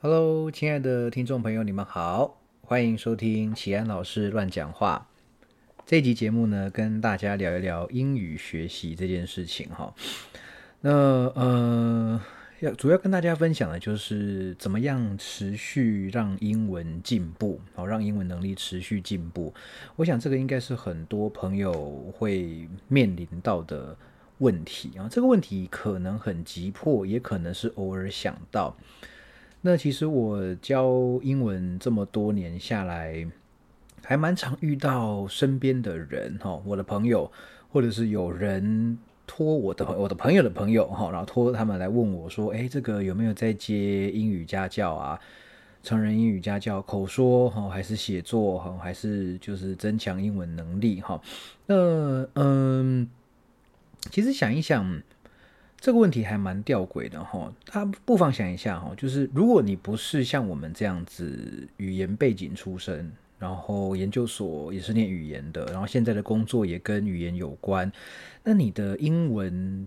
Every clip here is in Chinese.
Hello，亲爱的听众朋友，你们好，欢迎收听启安老师乱讲话。这集节目呢，跟大家聊一聊英语学习这件事情哈。那呃，要主要跟大家分享的就是怎么样持续让英文进步，好让英文能力持续进步。我想这个应该是很多朋友会面临到的问题啊。这个问题可能很急迫，也可能是偶尔想到。那其实我教英文这么多年下来，还蛮常遇到身边的人哈，我的朋友，或者是有人托我的朋我的朋友的朋友哈，然后托他们来问我说，哎，这个有没有在接英语家教啊？成人英语家教，口说哈，还是写作哈，还是就是增强英文能力哈？那嗯，其实想一想。这个问题还蛮吊诡的哈，他不妨想一下哈，就是如果你不是像我们这样子语言背景出身，然后研究所也是念语言的，然后现在的工作也跟语言有关，那你的英文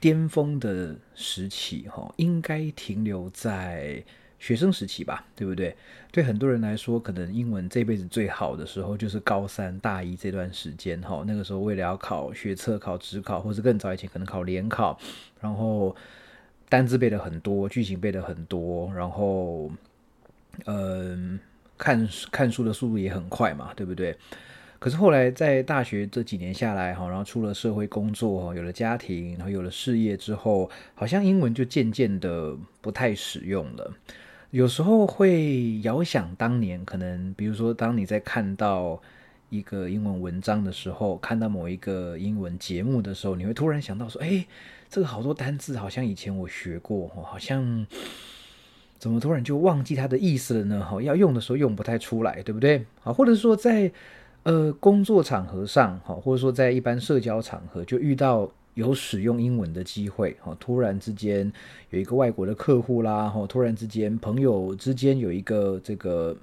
巅峰的时期哈，应该停留在。学生时期吧，对不对？对很多人来说，可能英文这辈子最好的时候就是高三、大一这段时间。哈，那个时候为了要考学测、考职考，或者更早以前可能考联考，然后单字背的很多，句型背的很多，然后嗯，看看书的速度也很快嘛，对不对？可是后来在大学这几年下来，哈，然后出了社会工作，有了家庭，然后有了事业之后，好像英文就渐渐的不太使用了。有时候会遥想当年，可能比如说，当你在看到一个英文文章的时候，看到某一个英文节目的时候，你会突然想到说：“哎，这个好多单字好像以前我学过，好像怎么突然就忘记它的意思了呢？哈，要用的时候用不太出来，对不对？好，或者说在呃工作场合上，哈，或者说在一般社交场合就遇到。”有使用英文的机会，哈，突然之间有一个外国的客户啦，哈，突然之间朋友之间有一个这个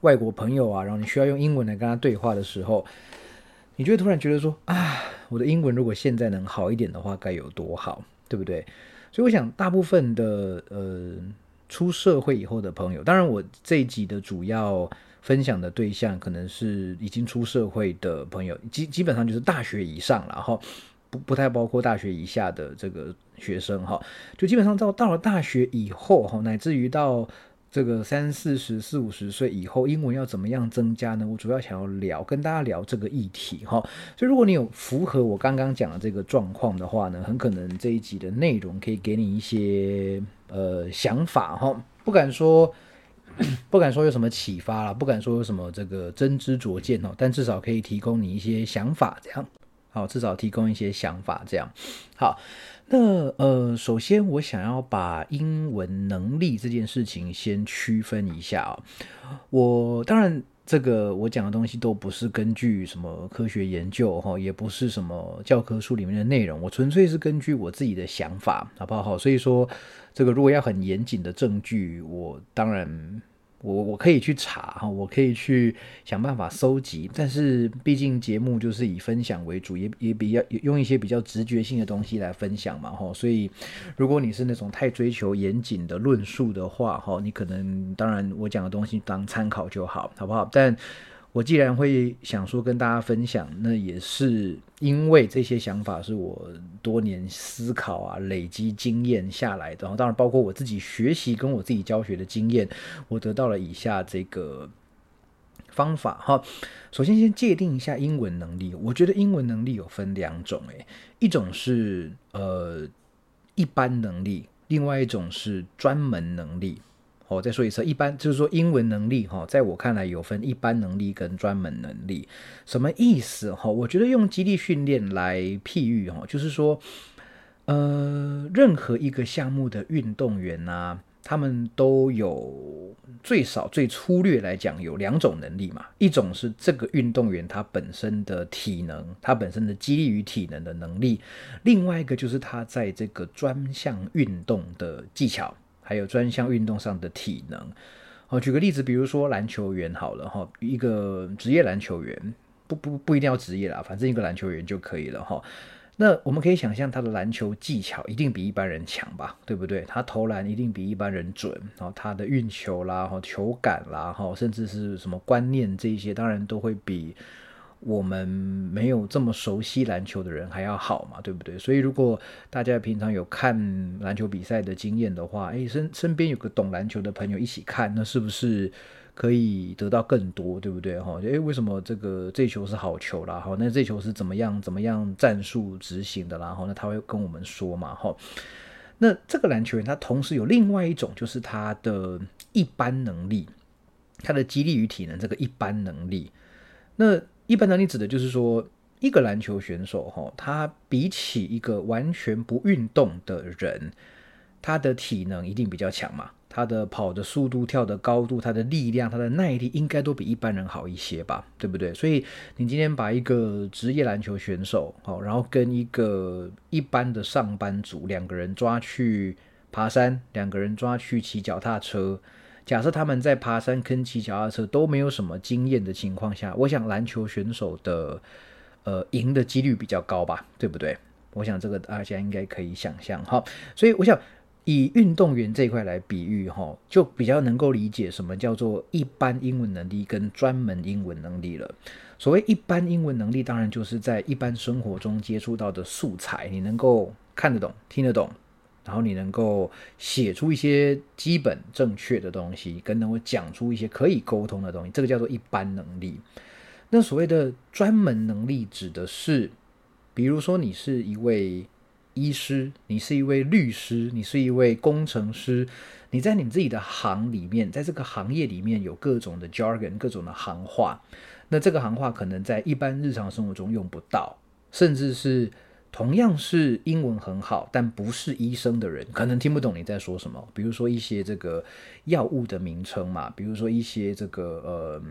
外国朋友啊，然后你需要用英文来跟他对话的时候，你就会突然觉得说啊，我的英文如果现在能好一点的话，该有多好，对不对？所以我想，大部分的呃出社会以后的朋友，当然我这一集的主要分享的对象可能是已经出社会的朋友，基基本上就是大学以上了，哈。不太包括大学以下的这个学生哈，就基本上到到了大学以后哈，乃至于到这个三四十四五十岁以后，英文要怎么样增加呢？我主要想要聊跟大家聊这个议题哈。所以如果你有符合我刚刚讲的这个状况的话呢，很可能这一集的内容可以给你一些呃想法哈。不敢说 不敢说有什么启发了，不敢说有什么这个真知灼见哦，但至少可以提供你一些想法这样。好，至少提供一些想法，这样好。那呃，首先我想要把英文能力这件事情先区分一下啊。我当然这个我讲的东西都不是根据什么科学研究哈，也不是什么教科书里面的内容，我纯粹是根据我自己的想法，好不好？所以说，这个如果要很严谨的证据，我当然。我我可以去查哈，我可以去想办法搜集，但是毕竟节目就是以分享为主，也也比较用一些比较直觉性的东西来分享嘛哈，所以如果你是那种太追求严谨的论述的话哈，你可能当然我讲的东西当参考就好，好不好？但我既然会想说跟大家分享，那也是因为这些想法是我多年思考啊、累积经验下来的。然后当然包括我自己学习跟我自己教学的经验，我得到了以下这个方法哈。首先先界定一下英文能力，我觉得英文能力有分两种，诶，一种是呃一般能力，另外一种是专门能力。我再说一次，一般就是说英文能力哈，在我看来有分一般能力跟专门能力，什么意思哈？我觉得用基地训练来譬喻哈，就是说，呃，任何一个项目的运动员呐，他们都有最少最粗略来讲有两种能力嘛，一种是这个运动员他本身的体能，他本身的激励与体能的能力，另外一个就是他在这个专项运动的技巧。还有专项运动上的体能，好，举个例子，比如说篮球员好了哈，一个职业篮球员，不不不一定要职业啦，反正一个篮球员就可以了哈。那我们可以想象他的篮球技巧一定比一般人强吧，对不对？他投篮一定比一般人准，然后他的运球啦、哈球感啦、哈甚至是什么观念这一些，当然都会比我们没有这么熟悉篮球的人还要好嘛，对不对？所以如果大家平常有看篮球比赛的经验的话，诶，身身边有个懂篮球的朋友一起看，那是不是？可以得到更多，对不对？哈，诶，为什么这个这球是好球啦？哈，那这球是怎么样怎么样战术执行的啦？哈，那他会跟我们说嘛？哈，那这个篮球员他同时有另外一种，就是他的一般能力，他的激励与体能这个一般能力。那一般能力指的就是说，一个篮球选手哈，他比起一个完全不运动的人，他的体能一定比较强嘛。他的跑的速度、跳的高度、他的力量、他的耐力，应该都比一般人好一些吧，对不对？所以你今天把一个职业篮球选手，好，然后跟一个一般的上班族两个人抓去爬山，两个人抓去骑脚踏车，假设他们在爬山跟骑脚踏车都没有什么经验的情况下，我想篮球选手的呃赢的几率比较高吧，对不对？我想这个大家应该可以想象哈，所以我想。以运动员这一块来比喻，哈，就比较能够理解什么叫做一般英文能力跟专门英文能力了。所谓一般英文能力，当然就是在一般生活中接触到的素材，你能够看得懂、听得懂，然后你能够写出一些基本正确的东西，跟能够讲出一些可以沟通的东西，这个叫做一般能力。那所谓的专门能力，指的是，比如说你是一位。医师，你是一位律师，你是一位工程师，你在你自己的行里面，在这个行业里面有各种的 jargon，各种的行话。那这个行话可能在一般日常生活中用不到，甚至是同样是英文很好，但不是医生的人，可能听不懂你在说什么。比如说一些这个药物的名称嘛，比如说一些这个呃，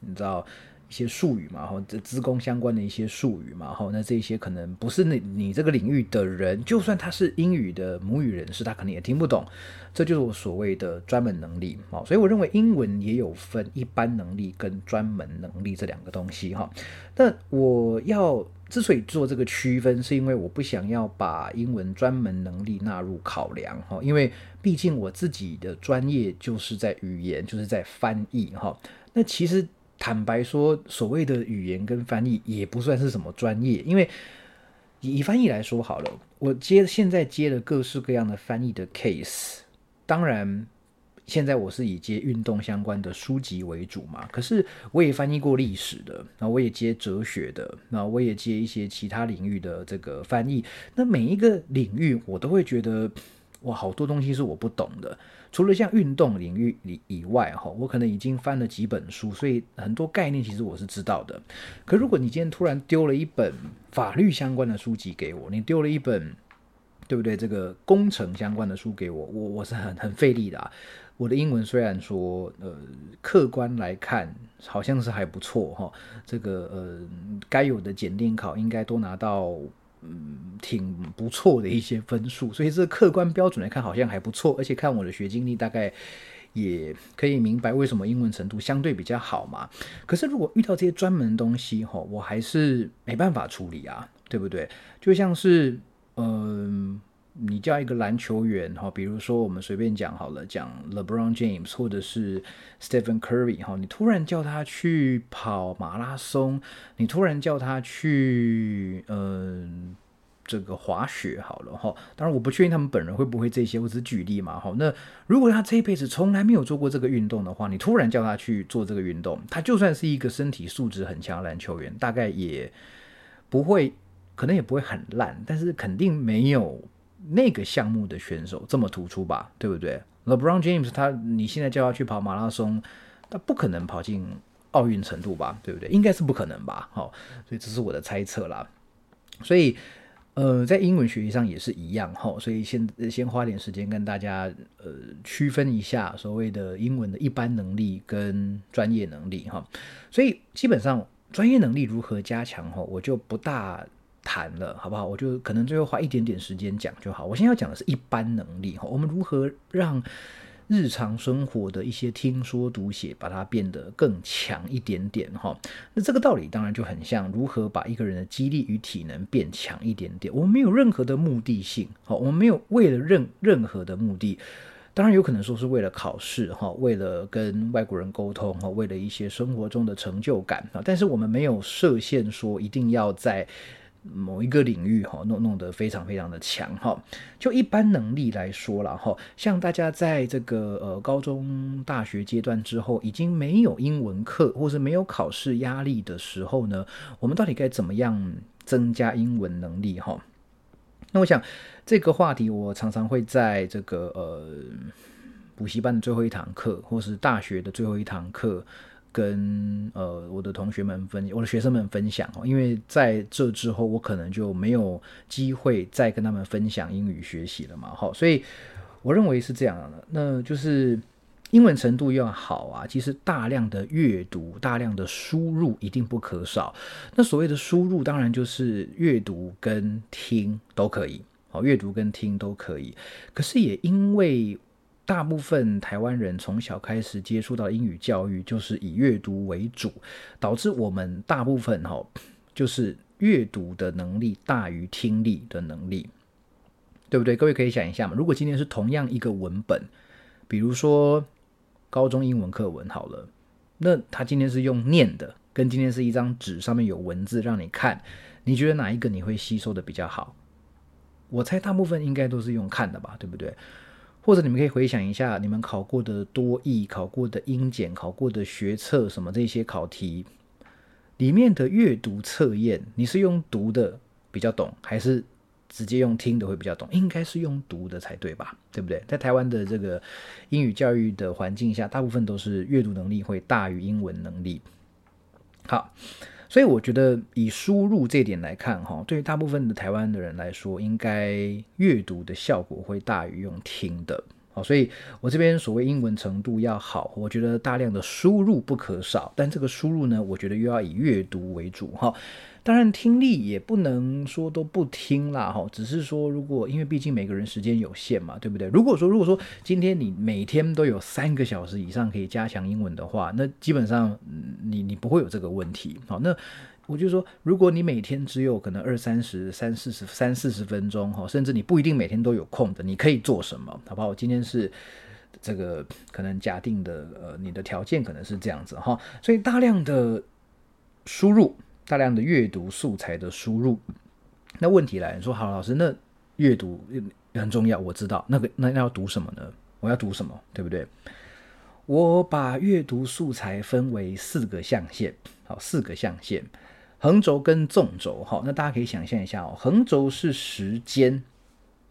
你知道。一些术语嘛，哈，这资工相关的一些术语嘛，哈，那这些可能不是你你这个领域的人，就算他是英语的母语人士，他可能也听不懂。这就是我所谓的专门能力，哈，所以我认为英文也有分一般能力跟专门能力这两个东西，哈。那我要之所以做这个区分，是因为我不想要把英文专门能力纳入考量，哈，因为毕竟我自己的专业就是在语言，就是在翻译，哈。那其实。坦白说，所谓的语言跟翻译也不算是什么专业，因为以翻译来说好了，我接现在接了各式各样的翻译的 case，当然现在我是以接运动相关的书籍为主嘛，可是我也翻译过历史的，那我也接哲学的，那我也接一些其他领域的这个翻译，那每一个领域我都会觉得哇，好多东西是我不懂的。除了像运动领域里以外，哈，我可能已经翻了几本书，所以很多概念其实我是知道的。可如果你今天突然丢了一本法律相关的书籍给我，你丢了一本，对不对？这个工程相关的书给我，我我是很很费力的啊。我的英文虽然说，呃，客观来看好像是还不错哈，这个呃，该有的检定考应该都拿到。嗯，挺不错的一些分数，所以这客观标准来看好像还不错，而且看我的学经历，大概也可以明白为什么英文程度相对比较好嘛。可是如果遇到这些专门的东西哈，我还是没办法处理啊，对不对？就像是嗯。你叫一个篮球员哈，比如说我们随便讲好了，讲 LeBron James 或者是 Stephen Curry 哈，你突然叫他去跑马拉松，你突然叫他去嗯这个滑雪好了哈，当然我不确定他们本人会不会这些，我只是举例嘛哈。那如果他这一辈子从来没有做过这个运动的话，你突然叫他去做这个运动，他就算是一个身体素质很强的篮球员，大概也不会，可能也不会很烂，但是肯定没有。那个项目的选手这么突出吧，对不对？LeBron James 他，你现在叫他去跑马拉松，他不可能跑进奥运程度吧，对不对？应该是不可能吧，好，所以这是我的猜测啦。所以，呃，在英文学习上也是一样哈，所以先先花点时间跟大家呃区分一下所谓的英文的一般能力跟专业能力哈。所以基本上专业能力如何加强哈，我就不大。谈了好不好？我就可能最后花一点点时间讲就好。我现在要讲的是一般能力哈，我们如何让日常生活的一些听说读写，把它变得更强一点点哈。那这个道理当然就很像如何把一个人的肌力与体能变强一点点。我们没有任何的目的性，好，我们没有为了任任何的目的。当然有可能说是为了考试哈，为了跟外国人沟通哈，为了一些生活中的成就感啊。但是我们没有设限说一定要在。某一个领域哈弄弄得非常非常的强哈，就一般能力来说了哈，像大家在这个呃高中大学阶段之后，已经没有英文课或是没有考试压力的时候呢，我们到底该怎么样增加英文能力哈？那我想这个话题我常常会在这个呃补习班的最后一堂课，或是大学的最后一堂课。跟呃我的同学们分，我的学生们分享哦，因为在这之后，我可能就没有机会再跟他们分享英语学习了嘛，好，所以我认为是这样的，那就是英文程度要好啊，其实大量的阅读、大量的输入一定不可少。那所谓的输入，当然就是阅读跟听都可以，好，阅读跟听都可以。可是也因为大部分台湾人从小开始接触到英语教育，就是以阅读为主，导致我们大部分哈，就是阅读的能力大于听力的能力，对不对？各位可以想一下嘛，如果今天是同样一个文本，比如说高中英文课文好了，那他今天是用念的，跟今天是一张纸上面有文字让你看，你觉得哪一个你会吸收的比较好？我猜大部分应该都是用看的吧，对不对？或者你们可以回想一下，你们考过的多义、考过的英检、考过的学测什么这些考题里面的阅读测验，你是用读的比较懂，还是直接用听的会比较懂？应该是用读的才对吧？对不对？在台湾的这个英语教育的环境下，大部分都是阅读能力会大于英文能力。好。所以我觉得以输入这点来看，哈，对于大部分的台湾的人来说，应该阅读的效果会大于用听的，好，所以我这边所谓英文程度要好，我觉得大量的输入不可少，但这个输入呢，我觉得又要以阅读为主，哈。当然，听力也不能说都不听啦，哈，只是说，如果因为毕竟每个人时间有限嘛，对不对？如果说如果说今天你每天都有三个小时以上可以加强英文的话，那基本上你你不会有这个问题，好，那我就说，如果你每天只有可能二三十、三四十、三四十分钟，哈，甚至你不一定每天都有空的，你可以做什么？好不好？我今天是这个可能假定的，呃，你的条件可能是这样子，哈，所以大量的输入。大量的阅读素材的输入，那问题来，你说好，老师，那阅读很重要，我知道，那个那要读什么呢？我要读什么，对不对？我把阅读素材分为四个象限，好，四个象限，横轴跟纵轴，好，那大家可以想象一下哦，横轴是时间，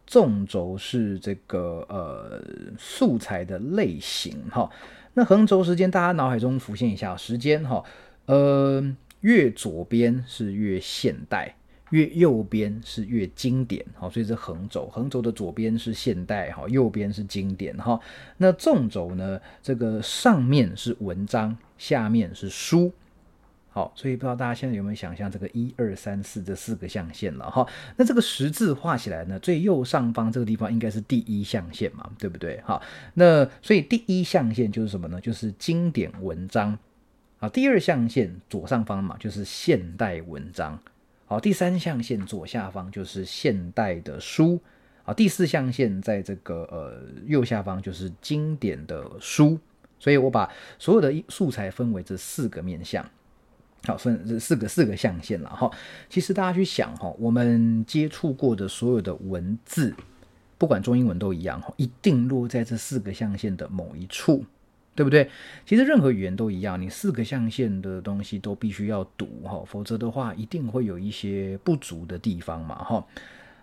纵轴是这个呃素材的类型，哈，那横轴时间，大家脑海中浮现一下，时间，哈，呃。越左边是越现代，越右边是越经典，好，所以是横轴，横轴的左边是现代，哈，右边是经典，哈。那纵轴呢？这个上面是文章，下面是书，好，所以不知道大家现在有没有想象这个一二三四这四个象限了，哈。那这个十字画起来呢，最右上方这个地方应该是第一象限嘛，对不对？好，那所以第一象限就是什么呢？就是经典文章。好，第二象限左上方嘛，就是现代文章。好，第三象限左下方就是现代的书。好，第四象限在这个呃右下方就是经典的书。所以我把所有的素材分为这四个面向。好，分这四个四个象限了哈。其实大家去想哈，我们接触过的所有的文字，不管中英文都一样哈，一定落在这四个象限的某一处。对不对？其实任何语言都一样，你四个象限的东西都必须要读哈，否则的话一定会有一些不足的地方嘛哈。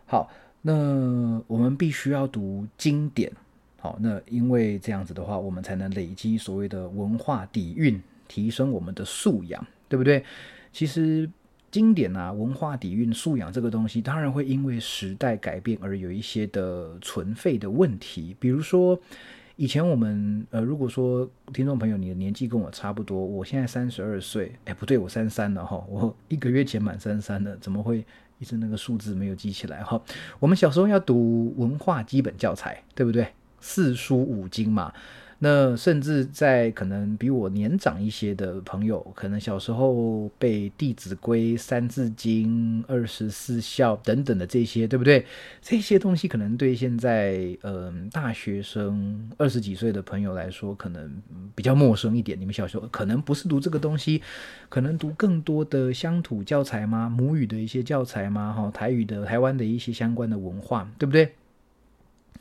好，那我们必须要读经典，好，那因为这样子的话，我们才能累积所谓的文化底蕴，提升我们的素养，对不对？其实经典啊，文化底蕴、素养这个东西，当然会因为时代改变而有一些的存废的问题，比如说。以前我们呃，如果说听众朋友你的年纪跟我差不多，我现在三十二岁，哎，不对，我三三了哈，我一个月前满三三了，怎么会一直那个数字没有记起来哈？我们小时候要读文化基本教材，对不对？四书五经嘛。那甚至在可能比我年长一些的朋友，可能小时候背《弟子规》《三字经》《二十四孝》等等的这些，对不对？这些东西可能对现在嗯大学生二十几岁的朋友来说，可能比较陌生一点。你们小时候可能不是读这个东西，可能读更多的乡土教材吗？母语的一些教材吗？哈，台语的台湾的一些相关的文化，对不对？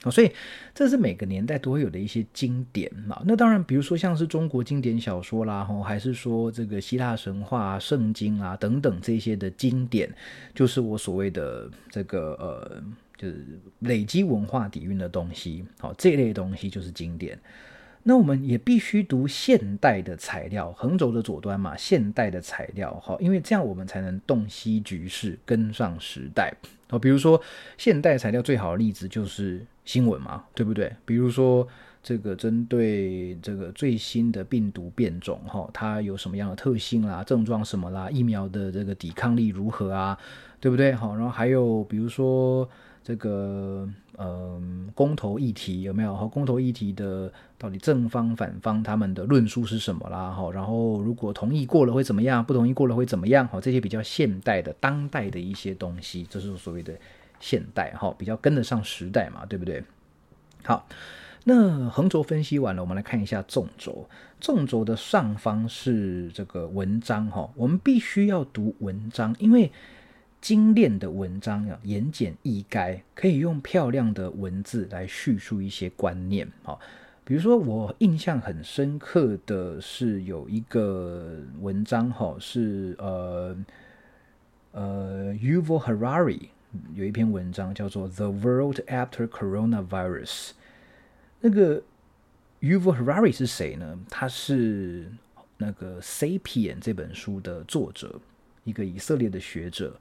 哦，所以这是每个年代都会有的一些经典嘛。那当然，比如说像是中国经典小说啦，吼，还是说这个希腊神话、圣经啊等等这些的经典，就是我所谓的这个呃，就是累积文化底蕴的东西。好，这类东西就是经典。那我们也必须读现代的材料，横轴的左端嘛，现代的材料，好，因为这样我们才能洞悉局势，跟上时代。哦，比如说现代材料最好的例子就是新闻嘛，对不对？比如说这个针对这个最新的病毒变种，哈，它有什么样的特性啦、症状什么啦、疫苗的这个抵抗力如何啊，对不对？好，然后还有比如说这个嗯公投议题有没有？哈，公投议题的到底正方反方他们的论述是什么啦？哈，然后如果同意过了会怎么样？不同意过了会怎么样？哈，这些比较现代的、当代的一些东西，这是所谓的现代，哈，比较跟得上时代嘛，对不对？好，那横轴分析完了，我们来看一下纵轴。纵轴的上方是这个文章，哈，我们必须要读文章，因为精炼的文章啊，言简意赅，可以用漂亮的文字来叙述一些观念，哈。比如说，我印象很深刻的是有一个文章，哈，是呃呃，Yuval Harari 有一篇文章叫做《The World After Coronavirus》。那个 Yuval Harari 是谁呢？他是那个《Sapien》这本书的作者，一个以色列的学者。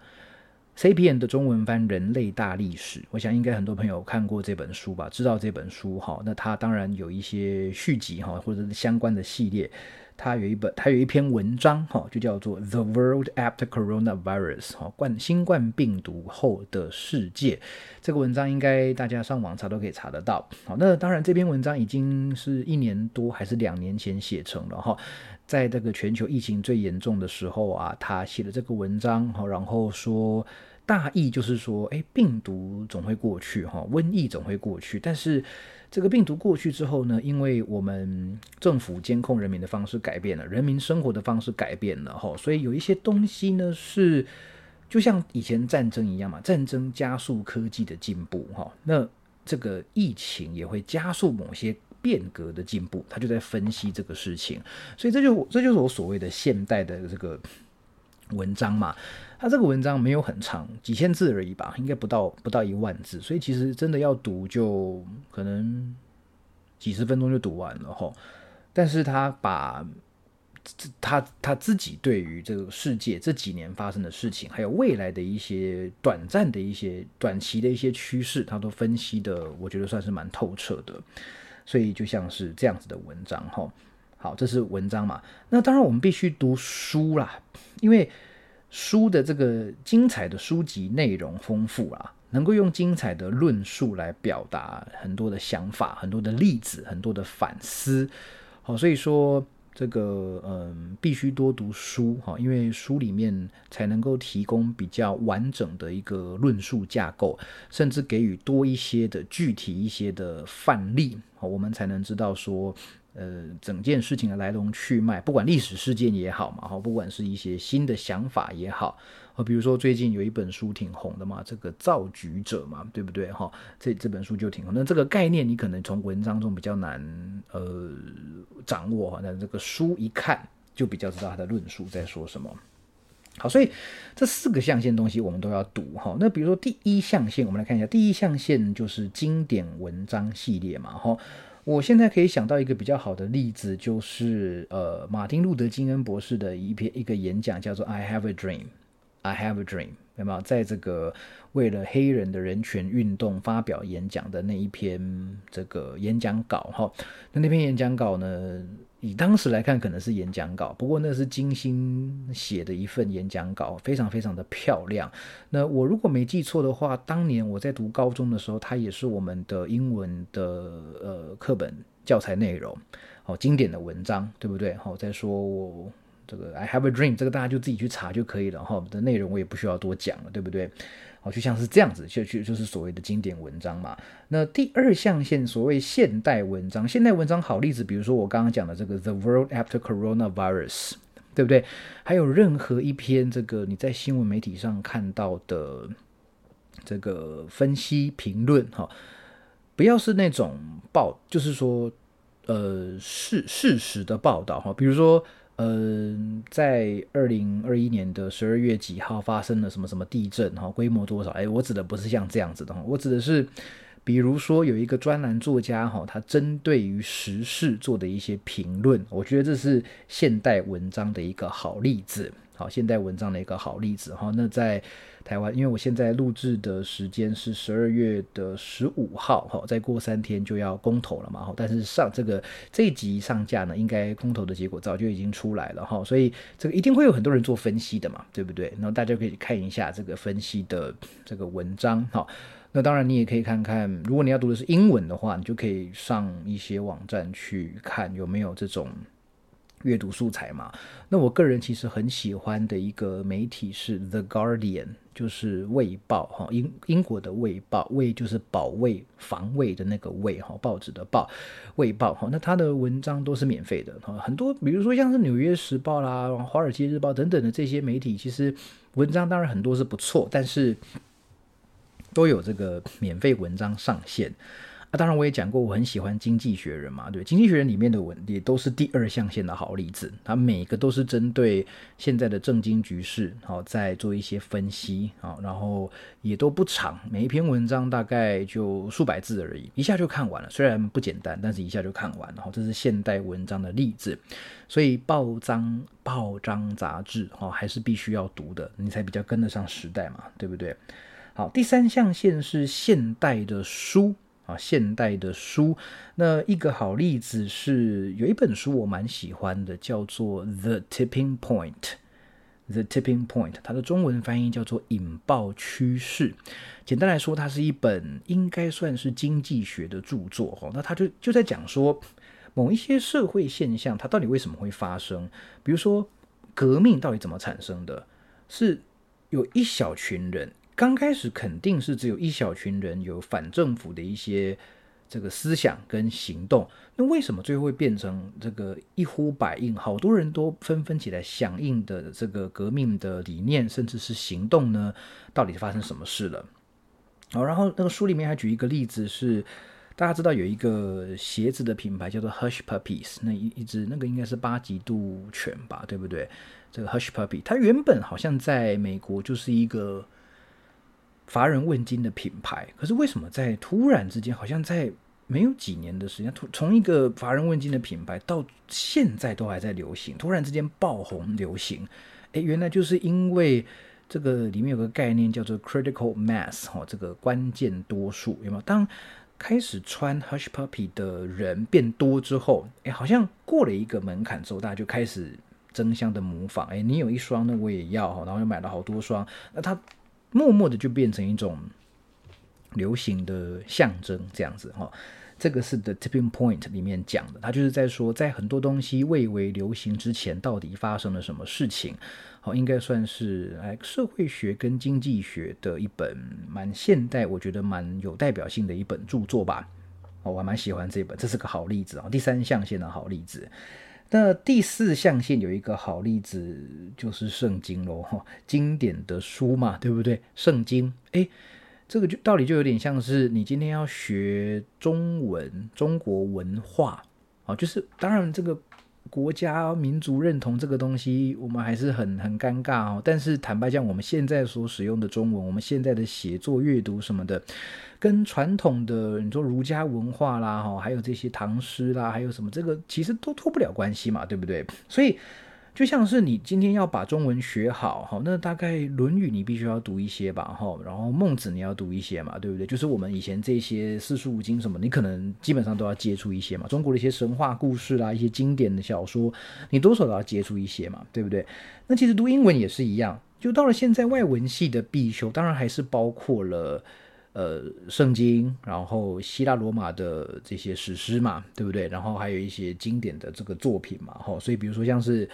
Sapien 的中文翻《人类大历史》，我想应该很多朋友看过这本书吧，知道这本书哈。那它当然有一些续集哈，或者是相关的系列。它有一本，它有一篇文章哈，就叫做《The World After Coronavirus》哈，冠新冠病毒后的世界。这个文章应该大家上网查都可以查得到。好，那当然这篇文章已经是一年多还是两年前写成了哈。在这个全球疫情最严重的时候啊，他写了这个文章哈，然后说。大意就是说，哎，病毒总会过去，哈，瘟疫总会过去。但是，这个病毒过去之后呢，因为我们政府监控人民的方式改变了，人民生活的方式改变了，哈，所以有一些东西呢是，就像以前战争一样嘛，战争加速科技的进步，哈，那这个疫情也会加速某些变革的进步。他就在分析这个事情，所以这就这就是我所谓的现代的这个文章嘛。他这个文章没有很长，几千字而已吧，应该不到不到一万字，所以其实真的要读就可能几十分钟就读完了哈。但是他把他他自己对于这个世界这几年发生的事情，还有未来的一些短暂的一些短期的一些趋势，他都分析的，我觉得算是蛮透彻的。所以就像是这样子的文章哈。好，这是文章嘛？那当然我们必须读书啦，因为。书的这个精彩的书籍内容丰富啊，能够用精彩的论述来表达很多的想法、很多的例子、很多的反思。好，所以说这个嗯，必须多读书哈，因为书里面才能够提供比较完整的一个论述架构，甚至给予多一些的具体一些的范例，好，我们才能知道说。呃，整件事情的来龙去脉，不管历史事件也好嘛，哈，不管是一些新的想法也好，啊，比如说最近有一本书挺红的嘛，这个造局者嘛，对不对？哈，这这本书就挺红。那这个概念你可能从文章中比较难呃掌握哈，那这个书一看就比较知道它的论述在说什么。好，所以这四个象限东西我们都要读哈。那比如说第一象限，我们来看一下，第一象限就是经典文章系列嘛，哈。我现在可以想到一个比较好的例子，就是呃，马丁路德金恩博士的一篇一个演讲，叫做 "I have a dream, I have a dream"，有没有？在这个为了黑人的人权运动发表演讲的那一篇这个演讲稿哈？那那篇演讲稿呢？以当时来看，可能是演讲稿，不过那是精心写的一份演讲稿，非常非常的漂亮。那我如果没记错的话，当年我在读高中的时候，它也是我们的英文的呃课本教材内容，哦，经典的文章，对不对？好，再说我这个 I have a dream，这个大家就自己去查就可以了哈。的内容我也不需要多讲了，对不对？好，就像是这样子，就就就是所谓的经典文章嘛。那第二象限，所谓现代文章，现代文章好例子，比如说我刚刚讲的这个 The World After Coronavirus，对不对？还有任何一篇这个你在新闻媒体上看到的这个分析评论，哈，不要是那种报，就是说呃事事实的报道，哈，比如说。嗯，在二零二一年的十二月几号发生了什么什么地震？哈，规模多少？哎，我指的不是像这样子的哈，我指的是，比如说有一个专栏作家哈，他针对于时事做的一些评论，我觉得这是现代文章的一个好例子。好，现代文章的一个好例子哈。那在台湾，因为我现在录制的时间是十二月的十五号哈，再过三天就要公投了嘛哈。但是上这个这一集上架呢，应该公投的结果早就已经出来了哈，所以这个一定会有很多人做分析的嘛，对不对？然后大家可以看一下这个分析的这个文章哈。那当然，你也可以看看，如果你要读的是英文的话，你就可以上一些网站去看有没有这种。阅读素材嘛，那我个人其实很喜欢的一个媒体是 The Guardian，就是《卫报》哈，英英国的《卫报》，卫就是保卫、防卫的那个卫哈，报纸的报，《卫报》哈，那他的文章都是免费的哈，很多比如说像是《纽约时报》啦、《华尔街日报》等等的这些媒体，其实文章当然很多是不错，但是都有这个免费文章上线。啊，当然我也讲过，我很喜欢《经济学人》嘛，对，《经济学人》里面的文也都是第二象限的好例子，它每个都是针对现在的政经局势，好在做一些分析，好，然后也都不长，每一篇文章大概就数百字而已，一下就看完了。虽然不简单，但是一下就看完了。哈，这是现代文章的例子，所以报章、报章杂志，哈，还是必须要读的，你才比较跟得上时代嘛，对不对？好，第三象限是现代的书。啊，现代的书，那一个好例子是有一本书我蛮喜欢的，叫做《The Tipping Point》。The Tipping Point，它的中文翻译叫做“引爆趋势”。简单来说，它是一本应该算是经济学的著作。哦，那它就就在讲说，某一些社会现象，它到底为什么会发生？比如说，革命到底怎么产生的？是有一小群人。刚开始肯定是只有一小群人有反政府的一些这个思想跟行动，那为什么最后会变成这个一呼百应，好多人都纷纷起来响应的这个革命的理念，甚至是行动呢？到底发生什么事了？好，然后那个书里面还举一个例子是，大家知道有一个鞋子的品牌叫做 Hush Puppies，那一一只那个应该是八极度犬吧，对不对？这个 Hush Puppy 它原本好像在美国就是一个。乏人问津的品牌，可是为什么在突然之间，好像在没有几年的时间，突从一个乏人问津的品牌到现在都还在流行，突然之间爆红流行？诶，原来就是因为这个里面有个概念叫做 critical mass 哈，这个关键多数有没有？当开始穿 Hush Puppy 的人变多之后，诶，好像过了一个门槛之后，大家就开始争相的模仿。诶，你有一双，那我也要哈，然后就买了好多双。那他。默默的就变成一种流行的象征，这样子哈。这个是 The Tipping Point 里面讲的，他就是在说，在很多东西未为流行之前，到底发生了什么事情？好，应该算是哎社会学跟经济学的一本蛮现代，我觉得蛮有代表性的一本著作吧。哦，我还蛮喜欢这本，这是个好例子啊，第三象限的好例子。那第四象限有一个好例子，就是圣经喽，经典的书嘛，对不对？圣经，诶，这个就道理就有点像是你今天要学中文、中国文化，啊，就是当然这个国家民族认同这个东西，我们还是很很尴尬哦。但是坦白讲，我们现在所使用的中文，我们现在的写作、阅读什么的。跟传统的你说儒家文化啦，哈，还有这些唐诗啦，还有什么这个其实都脱不了关系嘛，对不对？所以就像是你今天要把中文学好，哈，那大概《论语》你必须要读一些吧，哈，然后《孟子》你要读一些嘛，对不对？就是我们以前这些四书五经什么，你可能基本上都要接触一些嘛。中国的一些神话故事啦，一些经典的小说，你多少都要接触一些嘛，对不对？那其实读英文也是一样，就到了现在外文系的必修，当然还是包括了。呃圣经，然后希腊罗马的这些史诗嘛，对不对？然后还有一些经典的这个作品嘛，哈，所以比如说像是。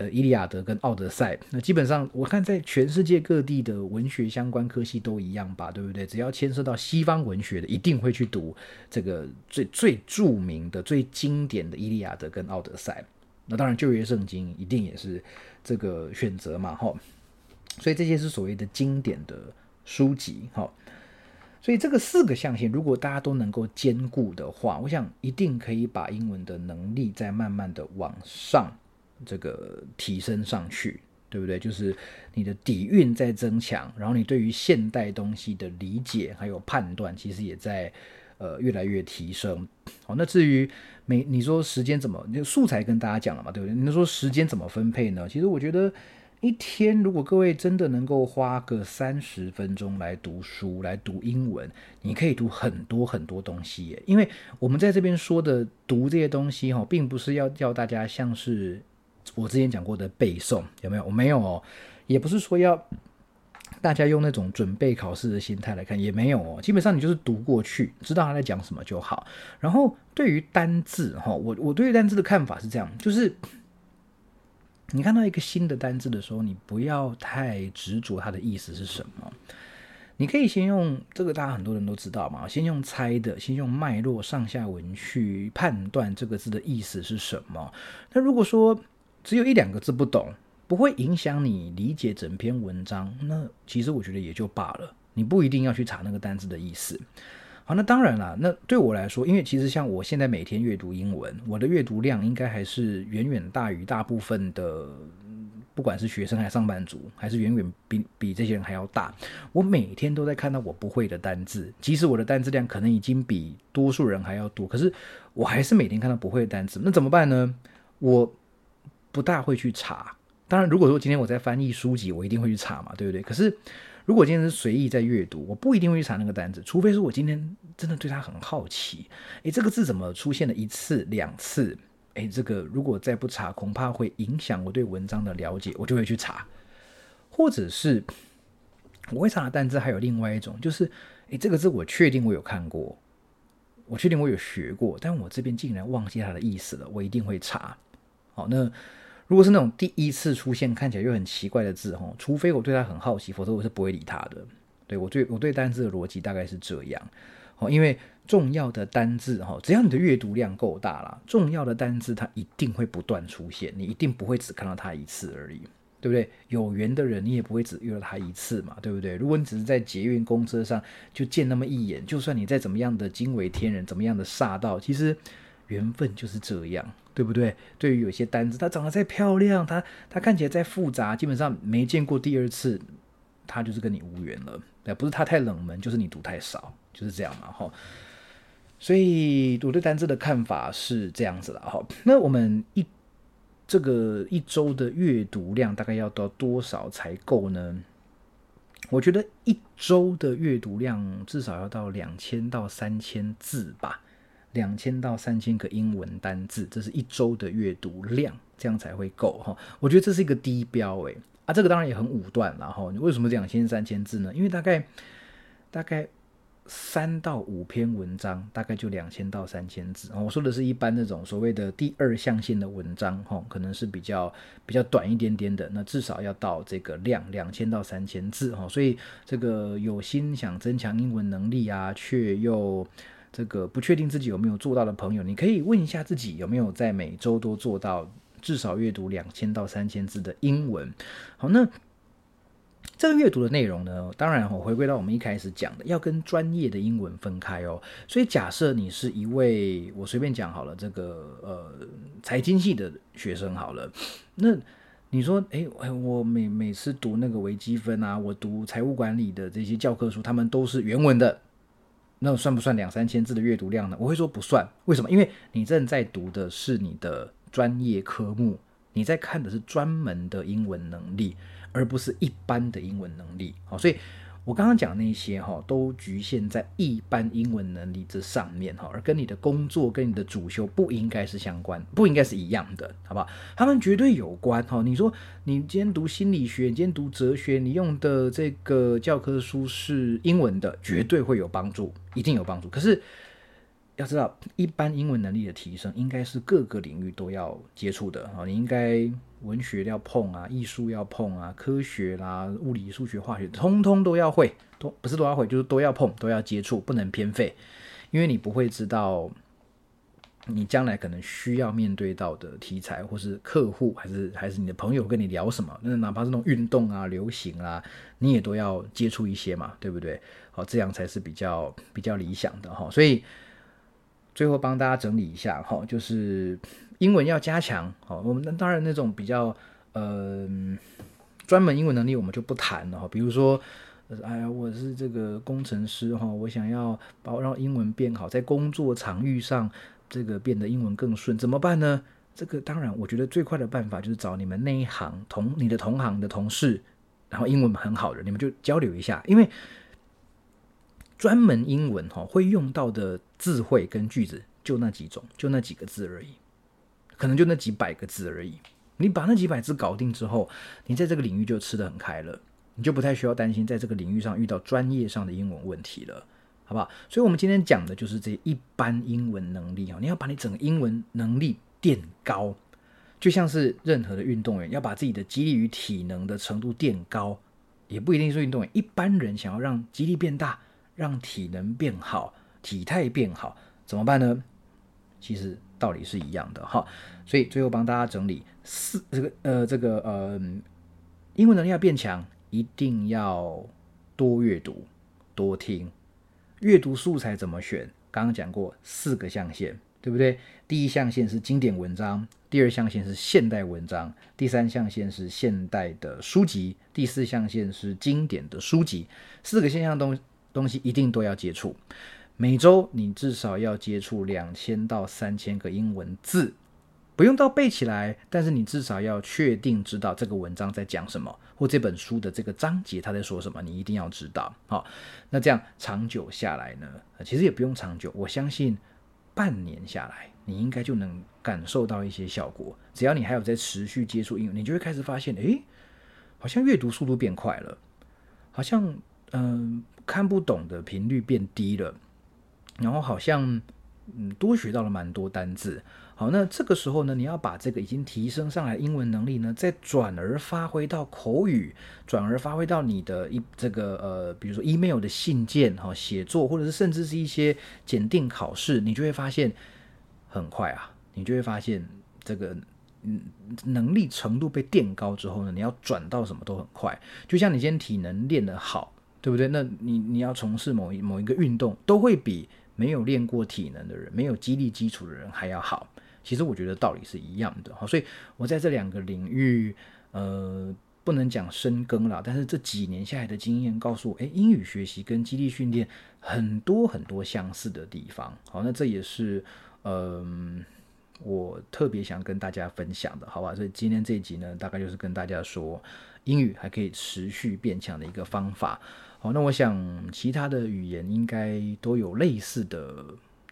呃，《伊利亚德》跟《奥德赛》，那基本上我看在全世界各地的文学相关科系都一样吧，对不对？只要牵涉到西方文学的，一定会去读这个最最著名的、最经典的《伊利亚德》跟《奥德赛》。那当然，旧约圣经一定也是这个选择嘛，哈。所以这些是所谓的经典的书籍，哈。所以这个四个象限，如果大家都能够兼顾的话，我想一定可以把英文的能力再慢慢的往上。这个提升上去，对不对？就是你的底蕴在增强，然后你对于现代东西的理解还有判断，其实也在呃越来越提升。好，那至于每你说时间怎么，素材跟大家讲了嘛，对不对？你说时间怎么分配呢？其实我觉得一天如果各位真的能够花个三十分钟来读书，来读英文，你可以读很多很多东西耶。因为我们在这边说的读这些东西哈，并不是要叫大家像是。我之前讲过的背诵有没有？我没有哦，也不是说要大家用那种准备考试的心态来看，也没有哦。基本上你就是读过去，知道他在讲什么就好。然后对于单字哈，我我对于单字的看法是这样，就是你看到一个新的单字的时候，你不要太执着它的意思是什么。你可以先用这个，大家很多人都知道嘛，先用猜的，先用脉络、上下文去判断这个字的意思是什么。那如果说只有一两个字不懂，不会影响你理解整篇文章。那其实我觉得也就罢了，你不一定要去查那个单字的意思。啊，那当然了，那对我来说，因为其实像我现在每天阅读英文，我的阅读量应该还是远远大于大部分的，不管是学生还是上班族，还是远远比比这些人还要大。我每天都在看到我不会的单字，即使我的单字量可能已经比多数人还要多，可是我还是每天看到不会的单词。那怎么办呢？我。不大会去查，当然，如果说今天我在翻译书籍，我一定会去查嘛，对不对？可是，如果今天是随意在阅读，我不一定会去查那个单词，除非是我今天真的对它很好奇，诶，这个字怎么出现了一次、两次？诶，这个如果再不查，恐怕会影响我对文章的了解，我就会去查。或者是我会查的单词还有另外一种，就是诶，这个字我确定我有看过，我确定我有学过，但我这边竟然忘记它的意思了，我一定会查。好，那。如果是那种第一次出现看起来又很奇怪的字，哈，除非我对它很好奇，否则我是不会理它的。对我对我对单字的逻辑大概是这样，哦，因为重要的单字，哈，只要你的阅读量够大啦，重要的单字它一定会不断出现，你一定不会只看到它一次而已，对不对？有缘的人你也不会只遇到他一次嘛，对不对？如果你只是在捷运公车上就见那么一眼，就算你再怎么样的惊为天人，怎么样的煞到，其实缘分就是这样。对不对？对于有些单子，它长得再漂亮，它它看起来再复杂，基本上没见过第二次，它就是跟你无缘了。对，不是它太冷门，就是你读太少，就是这样嘛。哈，所以我对单字的看法是这样子的。哈，那我们一这个一周的阅读量大概要到多少才够呢？我觉得一周的阅读量至少要到两千到三千字吧。两千到三千个英文单字，这是一周的阅读量，这样才会够哈。我觉得这是一个低标诶，啊，这个当然也很武断了哈你为什么两千三千字呢？因为大概大概三到五篇文章，大概就两千到三千字。我说的是一般那种所谓的第二象限的文章哈，可能是比较比较短一点点的，那至少要到这个量两千到三千字哈。所以这个有心想增强英文能力啊，却又这个不确定自己有没有做到的朋友，你可以问一下自己有没有在每周都做到至少阅读两千到三千字的英文。好，那这个阅读的内容呢，当然我回归到我们一开始讲的，要跟专业的英文分开哦。所以假设你是一位，我随便讲好了，这个呃财经系的学生好了，那你说，哎，我每每次读那个微积分啊，我读财务管理的这些教科书，他们都是原文的。那算不算两三千字的阅读量呢？我会说不算。为什么？因为你正在读的是你的专业科目，你在看的是专门的英文能力，而不是一般的英文能力。好，所以。我刚刚讲那些哈，都局限在一般英文能力这上面哈，而跟你的工作跟你的主修不应该是相关，不应该是一样的，好不好？他们绝对有关哈。你说你今天读心理学，今天读哲学，你用的这个教科书是英文的，绝对会有帮助，一定有帮助。可是要知道，一般英文能力的提升，应该是各个领域都要接触的啊。你应该文学要碰啊，艺术要碰啊，科学啦、物理、数学、化学，通通都要会，都不是都要会，就是都要碰，都要接触，不能偏废。因为你不会知道，你将来可能需要面对到的题材，或是客户，还是还是你的朋友跟你聊什么，那哪怕是那种运动啊、流行啊，你也都要接触一些嘛，对不对？好，这样才是比较比较理想的哈。所以。最后帮大家整理一下哈，就是英文要加强好，我们当然那种比较呃专门英文能力我们就不谈了哈。比如说，哎呀，我是这个工程师哈，我想要把让英文变好，在工作场域上这个变得英文更顺，怎么办呢？这个当然，我觉得最快的办法就是找你们那一行同你的同行的同事，然后英文很好的，你们就交流一下，因为。专门英文哈会用到的字汇跟句子就那几种，就那几个字而已，可能就那几百个字而已。你把那几百字搞定之后，你在这个领域就吃得很开了，你就不太需要担心在这个领域上遇到专业上的英文问题了，好不好？所以，我们今天讲的就是这一般英文能力啊，你要把你整个英文能力垫高，就像是任何的运动员要把自己的肌力与体能的程度垫高，也不一定是运动员，一般人想要让肌力变大。让体能变好，体态变好，怎么办呢？其实道理是一样的哈。所以最后帮大家整理四这个呃这个呃英文能力要变强，一定要多阅读、多听。阅读素材怎么选？刚刚讲过四个象限，对不对？第一象限是经典文章，第二象限是现代文章，第三象限是现代的书籍，第四象限是经典的书籍。四个现象东。东西一定都要接触，每周你至少要接触两千到三千个英文字，不用到背起来，但是你至少要确定知道这个文章在讲什么，或这本书的这个章节他在说什么，你一定要知道。好，那这样长久下来呢，其实也不用长久，我相信半年下来，你应该就能感受到一些效果。只要你还有在持续接触英文，你就会开始发现，诶，好像阅读速度变快了，好像。嗯，看不懂的频率变低了，然后好像嗯多学到了蛮多单字。好，那这个时候呢，你要把这个已经提升上来英文能力呢，再转而发挥到口语，转而发挥到你的一这个呃，比如说 email 的信件哈，写作或者是甚至是一些检定考试，你就会发现很快啊，你就会发现这个嗯能力程度被垫高之后呢，你要转到什么都很快。就像你今天体能练得好。对不对？那你你要从事某一某一个运动，都会比没有练过体能的人、没有肌力基础的人还要好。其实我觉得道理是一样的好。所以我在这两个领域，呃，不能讲深耕了，但是这几年下来的经验告诉我，哎，英语学习跟肌力训练很多很多相似的地方。好，那这也是嗯，我特别想跟大家分享的，好吧？所以今天这一集呢，大概就是跟大家说，英语还可以持续变强的一个方法。好，那我想其他的语言应该都有类似的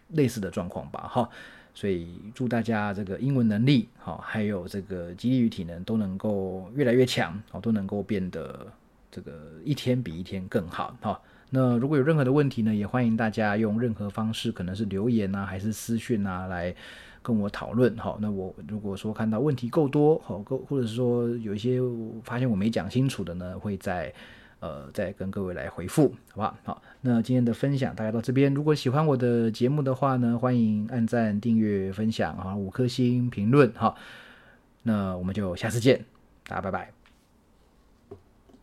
类似的状况吧，哈，所以祝大家这个英文能力，好，还有这个激励与体能都能够越来越强，好，都能够变得这个一天比一天更好，哈。那如果有任何的问题呢，也欢迎大家用任何方式，可能是留言啊，还是私讯啊，来跟我讨论，好。那我如果说看到问题够多，好，够，或者是说有一些发现我没讲清楚的呢，会在。呃，再跟各位来回复，好不好？好，那今天的分享大概到这边。如果喜欢我的节目的话呢，欢迎按赞、订阅、分享啊，五颗星评论。哈，那我们就下次见，大家拜拜。